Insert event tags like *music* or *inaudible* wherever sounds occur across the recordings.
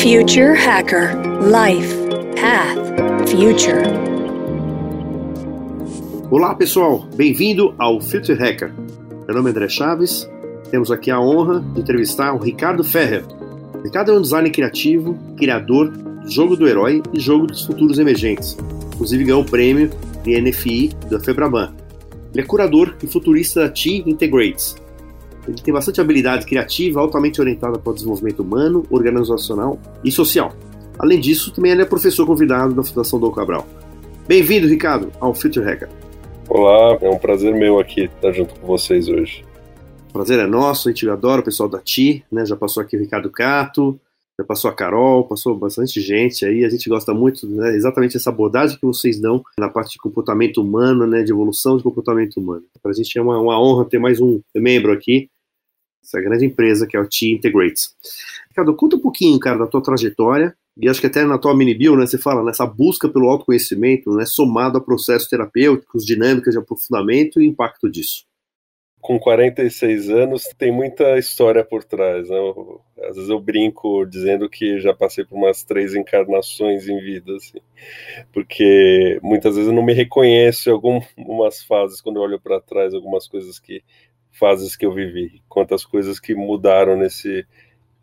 Future Hacker Life Path Future. Olá pessoal, bem-vindo ao Future Hacker. Meu nome é André Chaves. Temos aqui a honra de entrevistar o Ricardo Ferrer. Ricardo é um designer criativo, criador do jogo do herói e jogo dos futuros emergentes. Inclusive ganhou o prêmio de NFI da Febraban. Ele é curador e futurista da T Integrates, ele tem bastante habilidade criativa, altamente orientada para o desenvolvimento humano, organizacional e social. Além disso, também ele é professor convidado da Fundação Dom Cabral. Bem-vindo, Ricardo, ao Future Hacker. Olá, é um prazer meu aqui estar junto com vocês hoje. O prazer é nosso, a gente adora o pessoal da TI, né? Já passou aqui o Ricardo Cato, já passou a Carol, passou bastante gente aí, a gente gosta muito, né, exatamente essa abordagem que vocês dão na parte de comportamento humano, né, de evolução de comportamento humano. Para a gente é uma, uma, honra ter mais um membro aqui, essa grande empresa que é o T Integrates. Ricardo, conta um pouquinho, cara, da tua trajetória, e acho que até na tua mini bio, né, você fala nessa busca pelo autoconhecimento, né, somado a processos terapêuticos, dinâmicas de aprofundamento e impacto disso com 46 anos tem muita história por trás. Né? Às vezes eu brinco dizendo que já passei por umas três encarnações em vida, assim, porque muitas vezes eu não me reconheço em algumas fases quando eu olho para trás, algumas coisas que fases que eu vivi, quantas coisas que mudaram nesse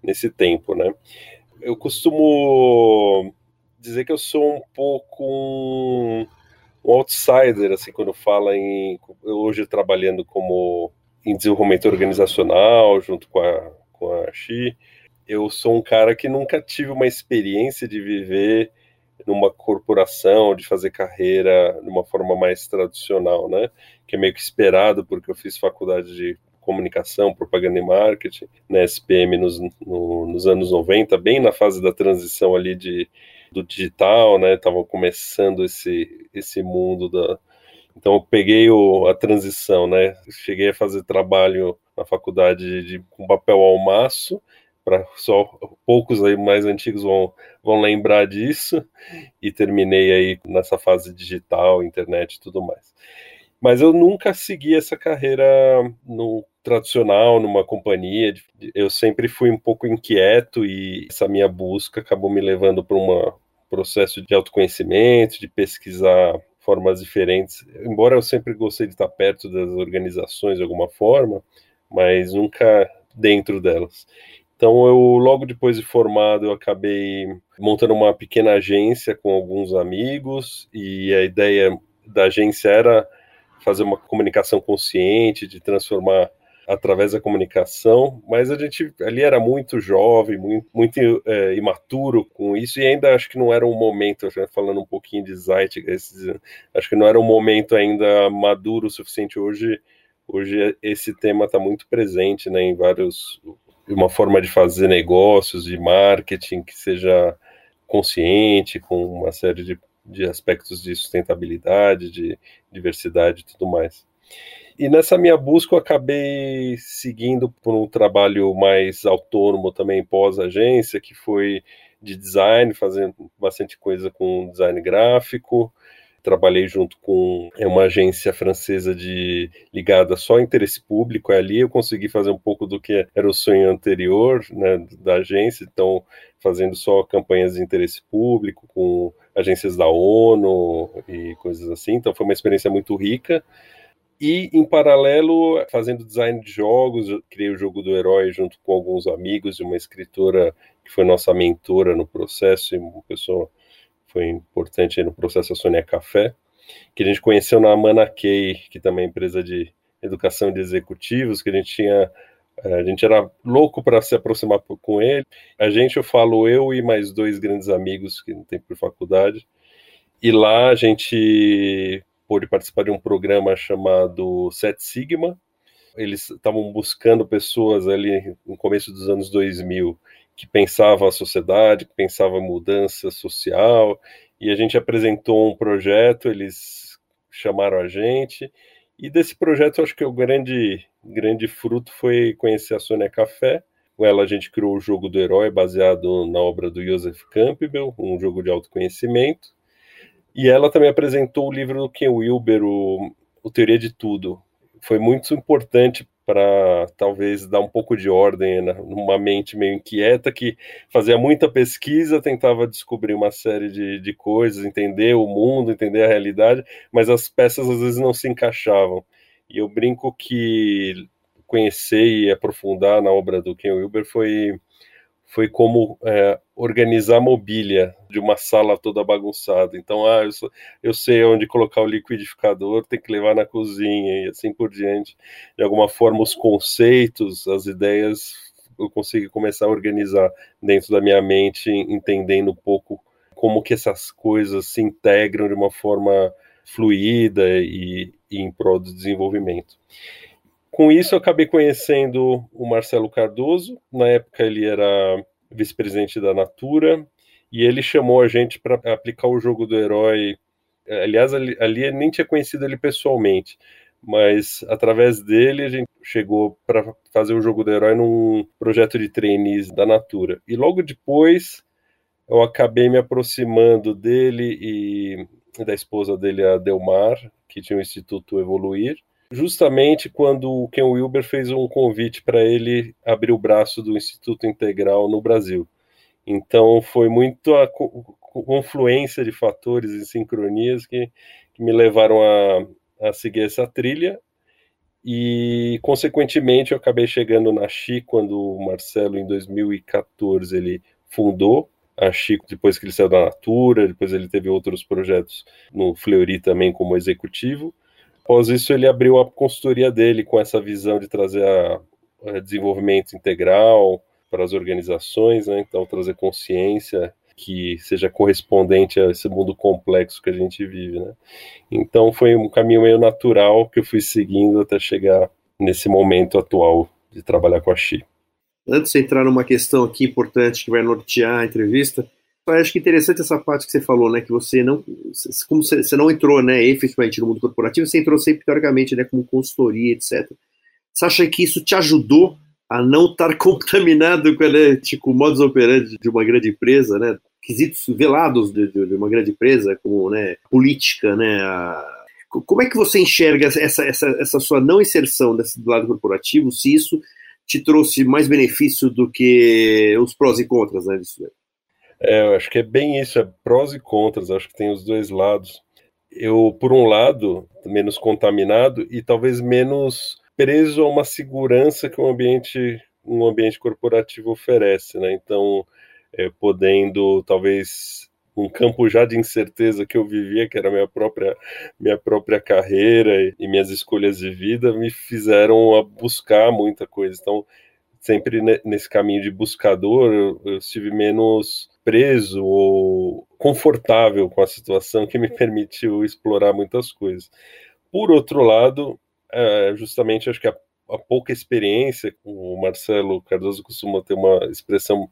nesse tempo, né? Eu costumo dizer que eu sou um pouco um um outsider, assim, quando fala em. Hoje trabalhando como em desenvolvimento organizacional, junto com a, com a Xi, eu sou um cara que nunca tive uma experiência de viver numa corporação, de fazer carreira de uma forma mais tradicional, né? Que é meio que esperado, porque eu fiz faculdade de comunicação, propaganda e marketing na SPM nos, no, nos anos 90, bem na fase da transição ali de do digital, né? Tava começando esse esse mundo da então eu peguei o, a transição, né? Cheguei a fazer trabalho na faculdade de, com papel ao maço, para só poucos aí mais antigos vão, vão lembrar disso, e terminei aí nessa fase digital, internet e tudo mais. Mas eu nunca segui essa carreira no tradicional, numa companhia. Eu sempre fui um pouco inquieto e essa minha busca acabou me levando para um processo de autoconhecimento, de pesquisar formas diferentes. Embora eu sempre gostei de estar perto das organizações de alguma forma, mas nunca dentro delas. Então eu logo depois de formado eu acabei montando uma pequena agência com alguns amigos e a ideia da agência era fazer uma comunicação consciente, de transformar através da comunicação, mas a gente ali era muito jovem, muito, muito é, imaturo com isso, e ainda acho que não era um momento, falando um pouquinho de Zeitgeist, acho que não era um momento ainda maduro o suficiente. Hoje, hoje esse tema está muito presente né, em vários. Uma forma de fazer negócios, de marketing que seja consciente, com uma série de de aspectos de sustentabilidade, de diversidade e tudo mais. E nessa minha busca eu acabei seguindo por um trabalho mais autônomo também pós-agência, que foi de design, fazendo bastante coisa com design gráfico, trabalhei junto com é, uma agência francesa de ligada só ao interesse público. Ali eu consegui fazer um pouco do que era o sonho anterior né, da agência, então fazendo só campanhas de interesse público com agências da ONU e coisas assim. Então foi uma experiência muito rica. E, em paralelo, fazendo design de jogos, criei o jogo do herói junto com alguns amigos e uma escritora que foi nossa mentora no processo, e uma pessoa foi importante no processo Sônia Café, que a gente conheceu na Manakei, que também é empresa de educação de executivos, que a gente tinha eh, a gente era louco para se aproximar com ele. A gente, eu falo eu e mais dois grandes amigos que não tem por faculdade. E lá a gente pôde participar de um programa chamado Set Sigma. Eles estavam buscando pessoas ali no começo dos anos 2000 que pensava a sociedade, que pensava mudança social, e a gente apresentou um projeto, eles chamaram a gente, e desse projeto acho que o grande, grande fruto foi conhecer a Sônia Café, com ela a gente criou o jogo do herói baseado na obra do Joseph Campbell, um jogo de autoconhecimento, e ela também apresentou o livro do Ken Wilber, o, o Teoria de Tudo. Foi muito importante para talvez dar um pouco de ordem né, numa mente meio inquieta que fazia muita pesquisa, tentava descobrir uma série de, de coisas, entender o mundo, entender a realidade, mas as peças às vezes não se encaixavam. E eu brinco que conhecer e aprofundar na obra do Ken Wilber foi foi como é, organizar mobília de uma sala toda bagunçada. Então, ah, eu, sou, eu, sei onde colocar o liquidificador, tem que levar na cozinha e assim por diante. De alguma forma, os conceitos, as ideias, eu consigo começar a organizar dentro da minha mente, entendendo um pouco como que essas coisas se integram de uma forma fluida e, e em prol do desenvolvimento. Com isso, eu acabei conhecendo o Marcelo Cardoso. Na época, ele era vice-presidente da Natura e ele chamou a gente para aplicar o jogo do herói. Aliás, ali, ali eu nem tinha conhecido ele pessoalmente, mas através dele a gente chegou para fazer o jogo do herói num projeto de trainees da Natura. E logo depois eu acabei me aproximando dele e da esposa dele, a Delmar, que tinha o Instituto Evoluir, justamente quando o Ken Wilber fez um convite para ele abrir o braço do Instituto Integral no Brasil. Então foi muito a confluência de fatores e sincronias que, que me levaram a, a seguir essa trilha. E consequentemente eu acabei chegando na Chi quando o Marcelo em 2014 ele fundou a Chico depois que ele saiu da Natura, depois ele teve outros projetos no Fleury também como executivo Após isso, ele abriu a consultoria dele com essa visão de trazer a, a desenvolvimento integral para as organizações, né? então trazer consciência que seja correspondente a esse mundo complexo que a gente vive, né? Então foi um caminho meio natural que eu fui seguindo até chegar nesse momento atual de trabalhar com a Xi. Antes de entrar numa questão aqui importante que vai nortear a entrevista, acho que interessante essa parte que você falou, né? Que você não, como você, não entrou, né, efetivamente no mundo corporativo, você entrou sempre teoricamente, né, como consultoria, etc. Você acha que isso te ajudou a não estar *laughs* contaminado com né, tipo, modus operandi de uma grande empresa, né? Quesitos velados de, de, uma grande empresa, como né, política, né? A, como é que você enxerga essa, essa, essa sua não inserção desse lado corporativo, se isso te trouxe mais benefício do que os prós e contras né, disso? É, eu acho que é bem isso, é prós e contras, acho que tem os dois lados. Eu, por um lado, menos contaminado e talvez menos preso a uma segurança que um ambiente, um ambiente corporativo oferece, né? Então, é, podendo talvez um campo já de incerteza que eu vivia, que era minha própria minha própria carreira e minhas escolhas de vida, me fizeram buscar muita coisa. Então, sempre nesse caminho de buscador, eu, eu estive menos preso ou confortável com a situação que me permitiu explorar muitas coisas. Por outro lado, é, justamente acho que a, a pouca experiência, o Marcelo Cardoso costuma ter uma expressão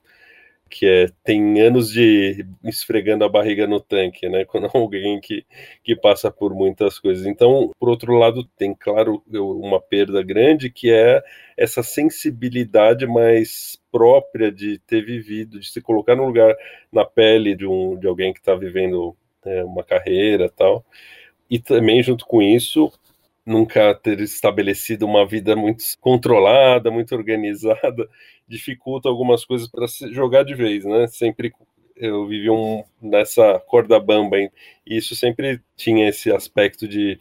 que é tem anos de esfregando a barriga no tanque, né? *laughs* Quando alguém que, que passa por muitas coisas. Então, por outro lado, tem claro uma perda grande que é essa sensibilidade mais própria de ter vivido, de se colocar no lugar na pele de um de alguém que está vivendo é, uma carreira tal. E também junto com isso nunca ter estabelecido uma vida muito controlada, muito organizada, *laughs* dificulta algumas coisas para se jogar de vez, né? Sempre eu vivi um, nessa corda bamba, hein? e isso sempre tinha esse aspecto de,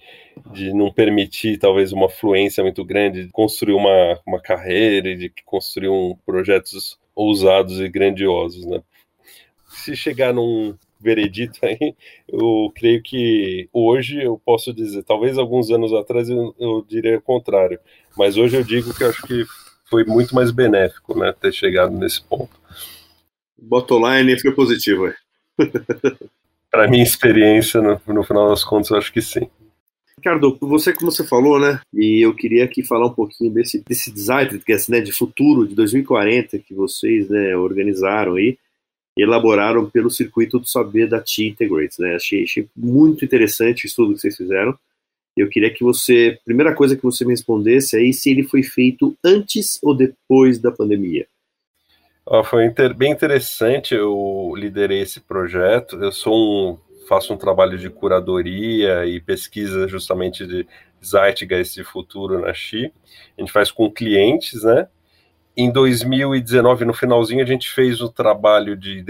de não permitir, talvez, uma fluência muito grande, de construir uma, uma carreira e de construir um, projetos ousados e grandiosos, né? Se chegar num, veredito aí, eu creio que hoje eu posso dizer, talvez alguns anos atrás eu, eu diria o contrário, mas hoje eu digo que acho que foi muito mais benéfico, né, ter chegado nesse ponto. Bottom line foi positivo, *laughs* Para minha experiência, no, no final das contas, eu acho que sim. Ricardo, você, como você falou, né? E eu queria aqui falar um pouquinho desse, desse design né, de futuro de 2040 que vocês né, organizaram aí elaboraram pelo circuito do saber da T Integrates. Né? Achei, achei muito interessante o estudo que vocês fizeram. Eu queria que você, primeira coisa que você me respondesse aí, se ele foi feito antes ou depois da pandemia. Foi inter, bem interessante. Eu liderei esse projeto. Eu sou um, faço um trabalho de curadoria e pesquisa justamente de Zeitgeist de futuro na Xi. A gente faz com clientes, né? Em 2019, no finalzinho, a gente fez o trabalho de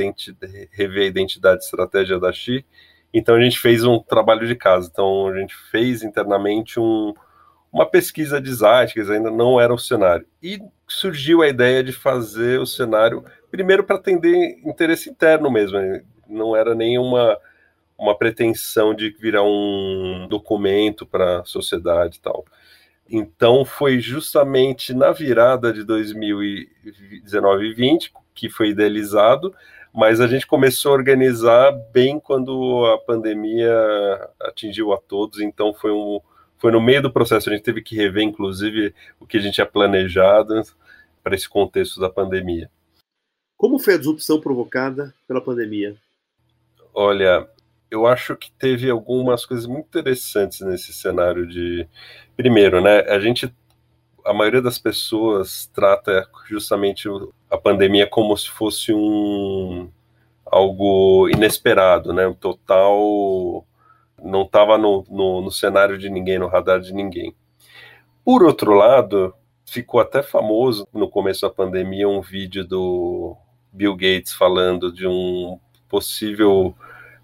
rever a identidade e estratégia da Xi. Então, a gente fez um trabalho de casa. Então, a gente fez internamente um, uma pesquisa de Zeitgeist, ainda não era o cenário. E surgiu a ideia de fazer o cenário, primeiro para atender interesse interno mesmo, né? não era nenhuma uma pretensão de virar um documento para a sociedade e tal. Então foi justamente na virada de 2019 e 20 que foi idealizado, mas a gente começou a organizar bem quando a pandemia atingiu a todos, então foi um foi no meio do processo, a gente teve que rever inclusive o que a gente tinha planejado para esse contexto da pandemia. Como foi a disrupção provocada pela pandemia? Olha, eu acho que teve algumas coisas muito interessantes nesse cenário de primeiro, né? A gente a maioria das pessoas trata justamente a pandemia como se fosse um algo inesperado, né? Um total não estava no, no, no, cenário de ninguém, no radar de ninguém. Por outro lado, ficou até famoso no começo da pandemia um vídeo do Bill Gates falando de um possível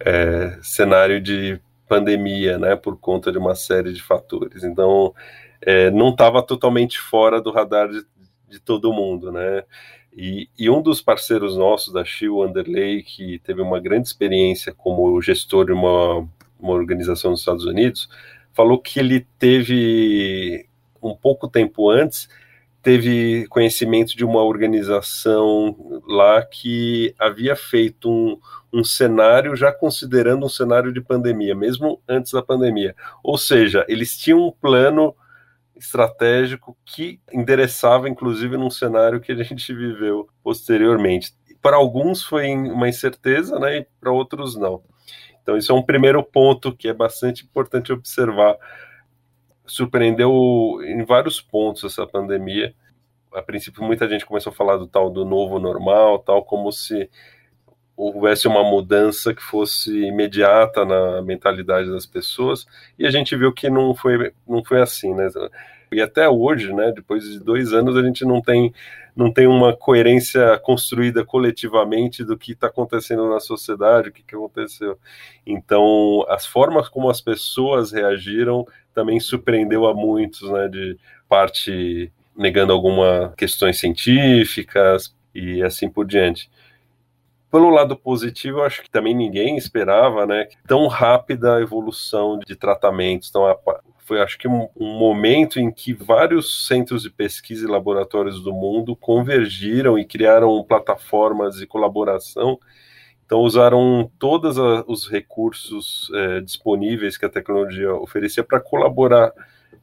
é, cenário de pandemia, né, por conta de uma série de fatores. Então, é, não estava totalmente fora do radar de, de todo mundo, né? E, e, um dos parceiros nossos da Shield, Underlay, que teve uma grande experiência como gestor de uma, uma organização nos Estados Unidos, falou que ele teve um pouco tempo antes teve conhecimento de uma organização lá que havia feito um, um cenário já considerando um cenário de pandemia, mesmo antes da pandemia. Ou seja, eles tinham um plano estratégico que endereçava, inclusive, num cenário que a gente *laughs* viveu posteriormente. Para alguns foi uma incerteza, né, e para outros não. Então, isso é um primeiro ponto que é bastante importante observar surpreendeu em vários pontos essa pandemia. A princípio, muita gente começou a falar do tal do novo normal, tal como se houvesse uma mudança que fosse imediata na mentalidade das pessoas, e a gente viu que não foi, não foi assim, né? E até hoje, né, depois de dois anos, a gente não tem, não tem uma coerência construída coletivamente do que está acontecendo na sociedade, o que, que aconteceu. Então, as formas como as pessoas reagiram também surpreendeu a muitos, né, de parte negando algumas questões científicas e assim por diante. Pelo lado positivo, eu acho que também ninguém esperava, né, tão rápida a evolução de tratamentos. Então, foi acho que um, um, momento em que vários centros de pesquisa e laboratórios do mundo convergiram e criaram plataformas de colaboração. Então, usaram todos os recursos é, disponíveis que a tecnologia oferecia para colaborar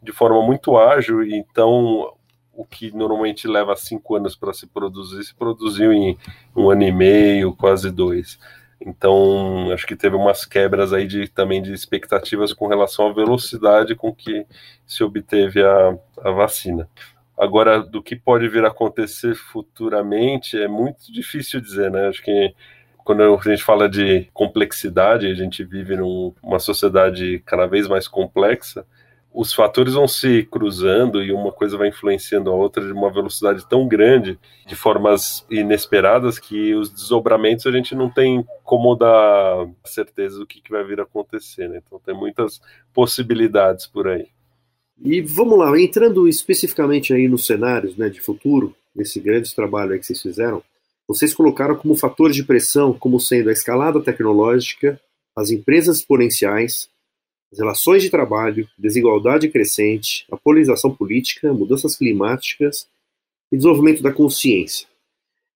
de forma muito ágil. Então, o que normalmente leva cinco anos para se produzir, se produziu em um ano e meio, quase dois. Então, acho que teve umas quebras aí de, também de expectativas com relação à velocidade com que se obteve a, a vacina. Agora, do que pode vir a acontecer futuramente é muito difícil dizer, né? Acho que quando a gente fala de complexidade, a gente vive numa sociedade cada vez mais complexa, os fatores vão se cruzando e uma coisa vai influenciando a outra de uma velocidade tão grande, de formas inesperadas, que os desdobramentos a gente não tem como dar certeza do que, que vai vir a acontecer. Né? Então tem muitas possibilidades por aí. E vamos lá, entrando especificamente aí nos cenários né, de futuro, nesse grande trabalho que vocês fizeram, vocês colocaram como fatores de pressão como sendo a escalada tecnológica, as empresas exponenciais, relações de trabalho, desigualdade crescente, a polarização política, mudanças climáticas e desenvolvimento da consciência.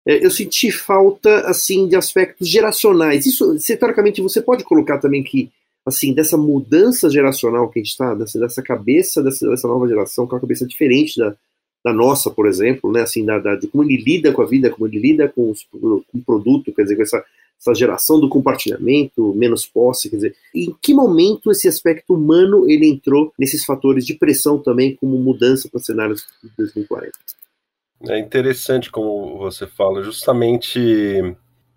É, eu senti falta assim de aspectos geracionais. Isso, teoricamente, você pode colocar também que assim dessa mudança geracional que a gente está, dessa, dessa, cabeça dessa, dessa, nova geração, que é uma cabeça diferente da, da nossa, por exemplo, né? Assim, da, da, de como ele lida com a vida, como ele lida com, os, com o produto, quer dizer, com essa essa geração do compartilhamento, menos posse, quer dizer, em que momento esse aspecto humano ele entrou nesses fatores de pressão também como mudança para cenários de 2040? É interessante como você fala, justamente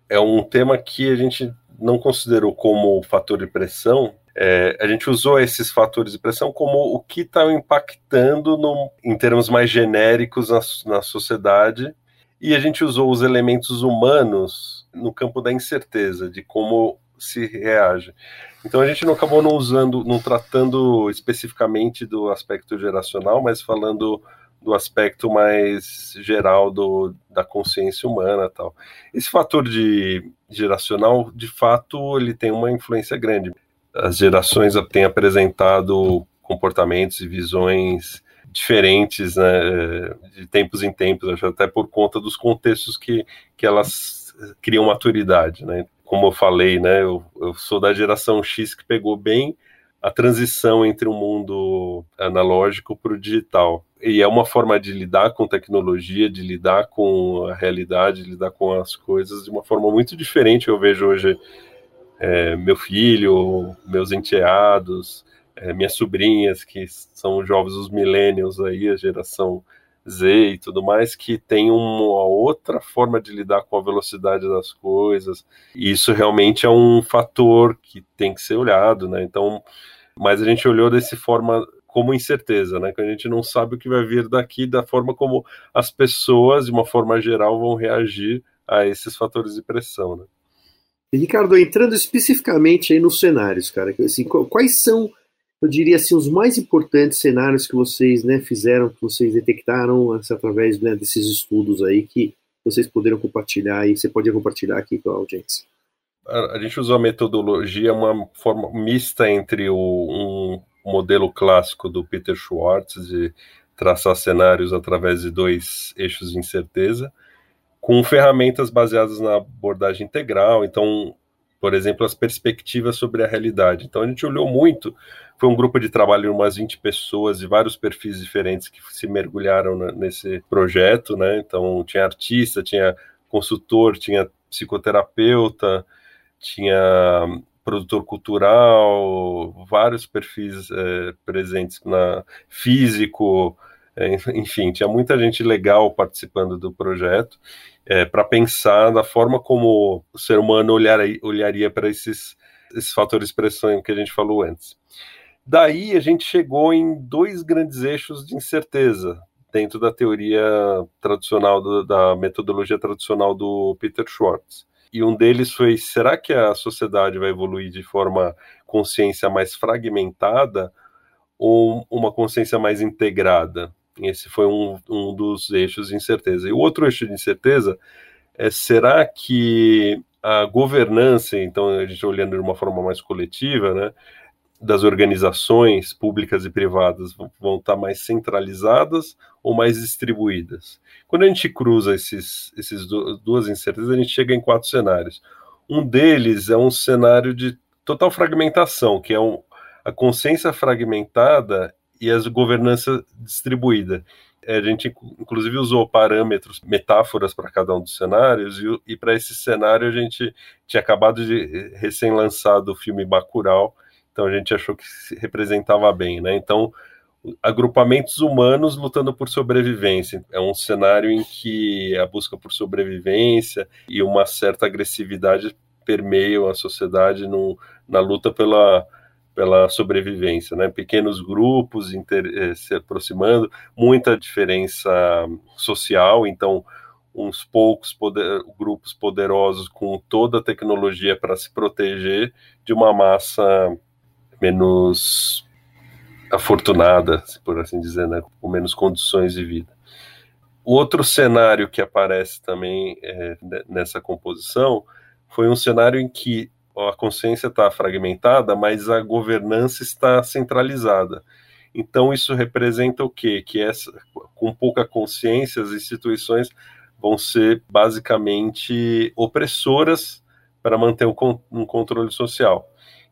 é um tema que a gente não considerou como fator de pressão, É, a gente usou esses fatores de pressão como o que está impactando no, em termos mais genéricos na, na sociedade, e a gente usou os elementos humanos no campo da incerteza, de como se reage. Então a gente não acabou não usando, não tratando especificamente do aspecto geracional, mas falando do aspecto mais geral do, da consciência humana tal. Esse fator de geracional, de fato, ele tem uma influência grande. As gerações têm apresentado comportamentos e visões diferentes né, de tempos em tempos, até por conta dos contextos que, que elas criam maturidade. Né? Como eu falei, né, eu, eu sou da geração X que pegou bem a transição entre o mundo analógico para o digital. E é uma forma de lidar com tecnologia, de lidar com a realidade, de lidar com as coisas de uma forma muito diferente. Eu vejo hoje é, meu filho, meus enteados, é, minhas sobrinhas, que são jovens, os millennials aí, a geração Z e tudo mais, que tem uma outra forma de lidar com a velocidade das coisas. E isso realmente é um fator que tem que ser olhado, né? Então, mas a gente olhou desse forma como incerteza, né? Que a gente não sabe o que vai vir daqui, da forma como as pessoas, de uma forma geral, vão reagir a esses fatores de pressão, né? Ricardo, entrando especificamente aí nos cenários, cara, assim, quais são, eu diria assim, os mais importantes cenários que vocês né, fizeram, que vocês detectaram através né, desses estudos aí que vocês poderam compartilhar e você pode compartilhar aqui com a audiência? a, gente usou a metodologia, uma forma mista entre o, um modelo clássico do Peter Schwartz, de traçar cenários através de dois eixos de incerteza, com ferramentas baseadas na abordagem integral. Então, por exemplo, as perspectivas sobre a realidade. Então, a gente olhou muito. Foi um grupo de trabalho de umas 20 pessoas de vários perfis diferentes que se mergulharam nesse projeto, né? Então, tinha artista, tinha consultor, tinha psicoterapeuta, tinha produtor cultural, vários perfis é, presentes na físico, é, enfim, tinha muita gente legal participando do projeto é, para pensar na forma como o ser humano olhar, olharia para esses, esses fatores de pressão que a gente falou antes. Daí a gente chegou em dois grandes eixos de incerteza dentro da teoria tradicional, do, da metodologia tradicional do Peter Schwartz e um deles foi: será que a sociedade vai evoluir de forma consciência mais fragmentada ou uma consciência mais integrada? Esse foi um, um dos eixos de incerteza. E o outro eixo de incerteza é: será que a governança, então a gente olhando de uma forma mais coletiva, né, das organizações públicas e privadas vão estar mais centralizadas ou mais distribuídas. Quando a gente cruza esses, esses duas incertezas, a gente chega em quatro cenários. Um deles é um cenário de total fragmentação, que é um, a consciência fragmentada e a governança distribuída. A gente, inclusive, usou parâmetros, metáforas para cada um dos cenários, e, e para esse cenário a gente tinha acabado de recém-lançado o filme Bacurau, então a gente achou que se representava bem, né? Então, agrupamentos humanos lutando por sobrevivência. É um cenário em que a busca por sobrevivência e uma certa agressividade permeiam a sociedade no, na luta pela, pela sobrevivência, né? Pequenos grupos inter, eh, se aproximando, muita diferença social, então uns poucos poder, grupos poderosos com toda a tecnologia para se proteger de uma massa menos afortunada, por assim dizer, né, com menos condições de vida. O outro cenário que aparece também é, nessa composição foi um cenário em que a consciência está fragmentada, mas a governança está centralizada. Então isso representa o quê? Que essa, com pouca consciência as instituições vão ser basicamente opressoras para manter um, um controle social.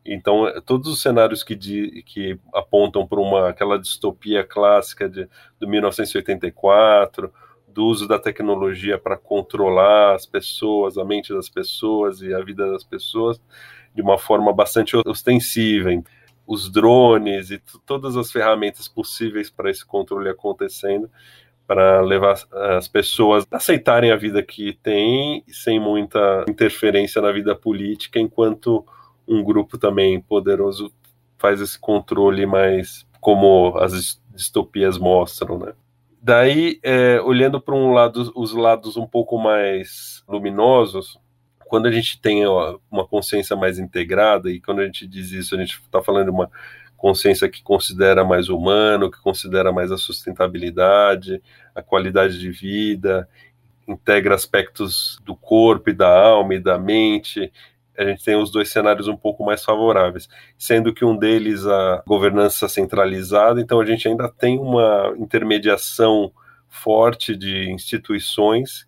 Então, é, todos os cenários que, de, que apontam para uma aquela distopia clássica de, de 1984, do uso da tecnologia para controlar as pessoas, a mente das pessoas e a vida das pessoas de uma forma bastante ostensiva. Os drones e todas as ferramentas possíveis para esse controle acontecendo, para levar as pessoas a aceitarem a vida que têm, sem muita interferência na vida política, enquanto um grupo também poderoso faz esse controle mais como as distopias mostram, né? Daí, é, olhando para um lado, os lados um pouco mais luminosos, quando a gente tem ó, uma consciência mais integrada, e quando a gente diz isso, a gente está falando de uma consciência que considera mais humano, que considera mais a sustentabilidade, a qualidade de vida, integra aspectos do corpo e da alma e da mente. A gente tem os dois cenários um pouco mais favoráveis, sendo que um deles a governança centralizada, então a gente ainda tem uma intermediação forte de instituições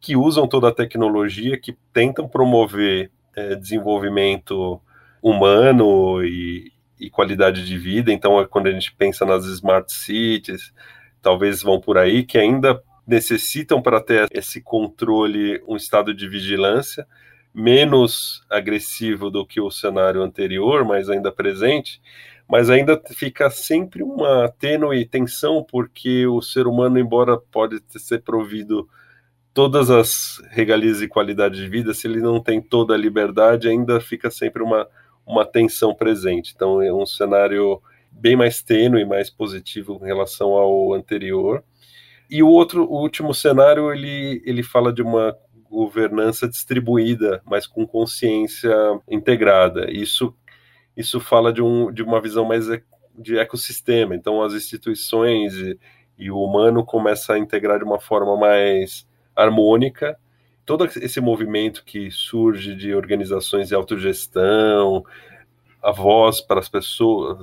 que usam toda a tecnologia, que tentam promover é, desenvolvimento humano e, e qualidade de vida. Então, é quando a gente pensa nas smart cities, talvez vão por aí, que ainda necessitam para ter esse controle um estado de vigilância menos agressivo do que o cenário anterior, mas ainda presente, mas ainda fica sempre uma tênue tensão porque o ser humano, embora pode ser provido todas as regalias e qualidade de vida, se ele não tem toda a liberdade, ainda fica sempre uma uma tensão presente. Então é um cenário bem mais tênue, mais positivo em relação ao anterior. E o outro, o último cenário, ele, ele fala de uma governança distribuída, mas com consciência integrada. Isso, isso fala de, um, de uma visão mais de ecossistema. Então, as instituições e, e o humano começa a integrar de uma forma mais harmônica todo esse movimento que surge de organizações de autogestão, a voz para as pessoas,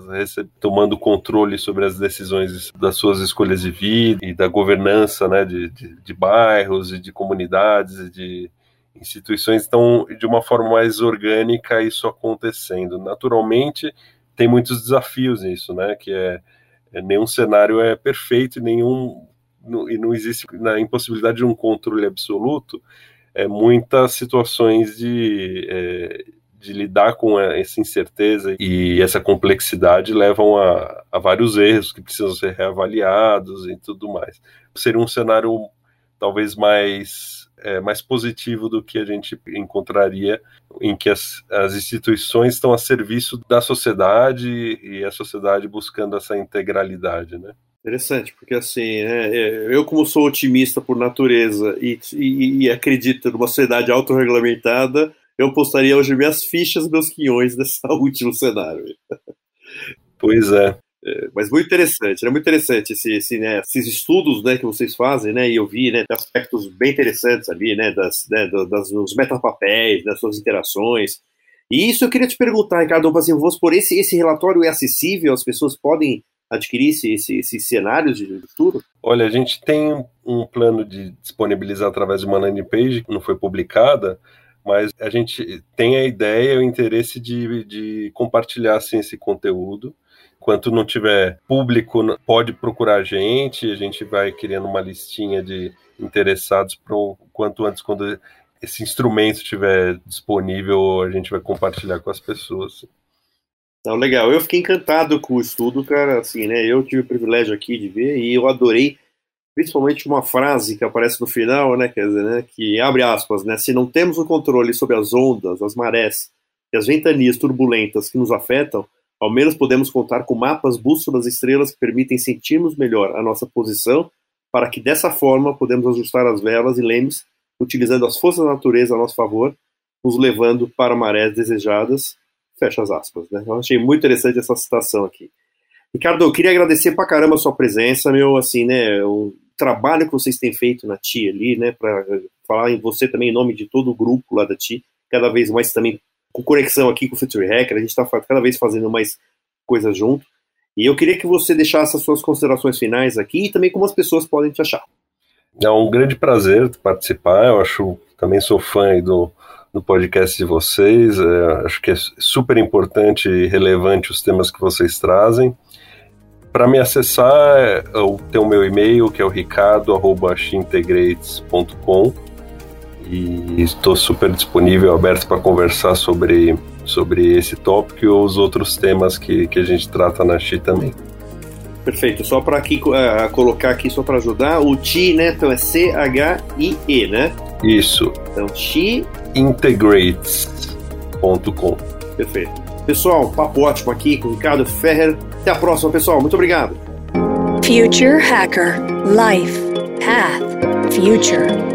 tomando controle sobre as decisões das suas escolhas de vida e da governança né, de, de, de bairros e de comunidades e de instituições, então, de uma forma mais orgânica, isso acontecendo. Naturalmente, tem muitos desafios nisso, né, que é, é nenhum cenário é perfeito nenhum e não existe na impossibilidade de um controle absoluto, é, muitas situações de, é, de lidar com essa incerteza e essa complexidade levam a, a, vários erros que precisam ser reavaliados e tudo mais. Seria um cenário talvez mais, é, mais positivo do que a gente encontraria em que as, as instituições estão a serviço da sociedade e a sociedade buscando essa integralidade, né? Interessante, porque assim, né, é, eu como sou otimista por natureza e, e, e acredito numa sociedade autorregulamentada, eu postaria hoje minhas fichas, meus quinhões dessa *laughs* último cenário. Pois é. é mas muito interessante, é né, muito interessante esse, esse, né, esses estudos né, que vocês fazem, né, e eu vi né, aspectos bem interessantes ali, né, das, né, das, dos metapapéis, das suas interações. E isso eu queria te perguntar, Ricardo, assim, vamos por esse, esse relatório é acessível, as pessoas podem adquirisse esse, esses cenários de futuro? Olha, a gente tem um plano de disponibilizar através de uma landing page que não foi publicada, mas a gente tem a ideia o interesse de, de compartilhar assim, esse conteúdo. Enquanto não tiver público, pode procurar a gente, a gente vai criando uma listinha de interessados para o quanto antes, quando esse instrumento estiver disponível, a gente vai compartilhar com as pessoas. Então, legal. Eu fiquei encantado com o estudo, cara. Assim, né? Eu tive o privilégio aqui de ver e eu adorei, principalmente uma frase que aparece no final, né? Quer dizer, né? Que abre aspas, né? Se não temos o controle sobre as ondas, as marés e as ventanias turbulentas que nos afetam, ao menos podemos contar com mapas, bússolas, estrelas que permitem sentirmos melhor a nossa posição, para que dessa forma podemos ajustar as velas e lemes, utilizando as forças da natureza a nosso favor, nos levando para marés desejadas Fecha as aspas, né? Eu achei muito interessante essa citação aqui. Ricardo, eu queria agradecer pra caramba a sua presença, meu, assim, né, o trabalho que vocês têm feito na TI ali, né, para falar em você também em nome de todo o grupo lá da TI, cada vez mais também com conexão aqui com o Future Hacker, a gente está cada vez fazendo mais coisas junto. E eu queria que você deixasse as suas considerações finais aqui e também como as pessoas podem te achar. É um grande prazer participar, eu acho, também sou fã do, no podcast de vocês. É, acho que é super importante e relevante os temas que vocês trazem. Para me acessar, é, eu tenho o meu e-mail, que é o ricardo.xintegrates.com e estou super disponível, aberto para conversar sobre, sobre esse tópico e os outros temas que, que a gente trata na Xi também. Perfeito. Só para aqui uh, colocar aqui só para ajudar, o Ti, né? Então é C H I E, né? Isso. Então Chi integrates.com. Perfeito. Pessoal, papo ótimo aqui com Ricardo Ferrer. Até a próxima, pessoal. Muito obrigado. Future Hacker Life Path Future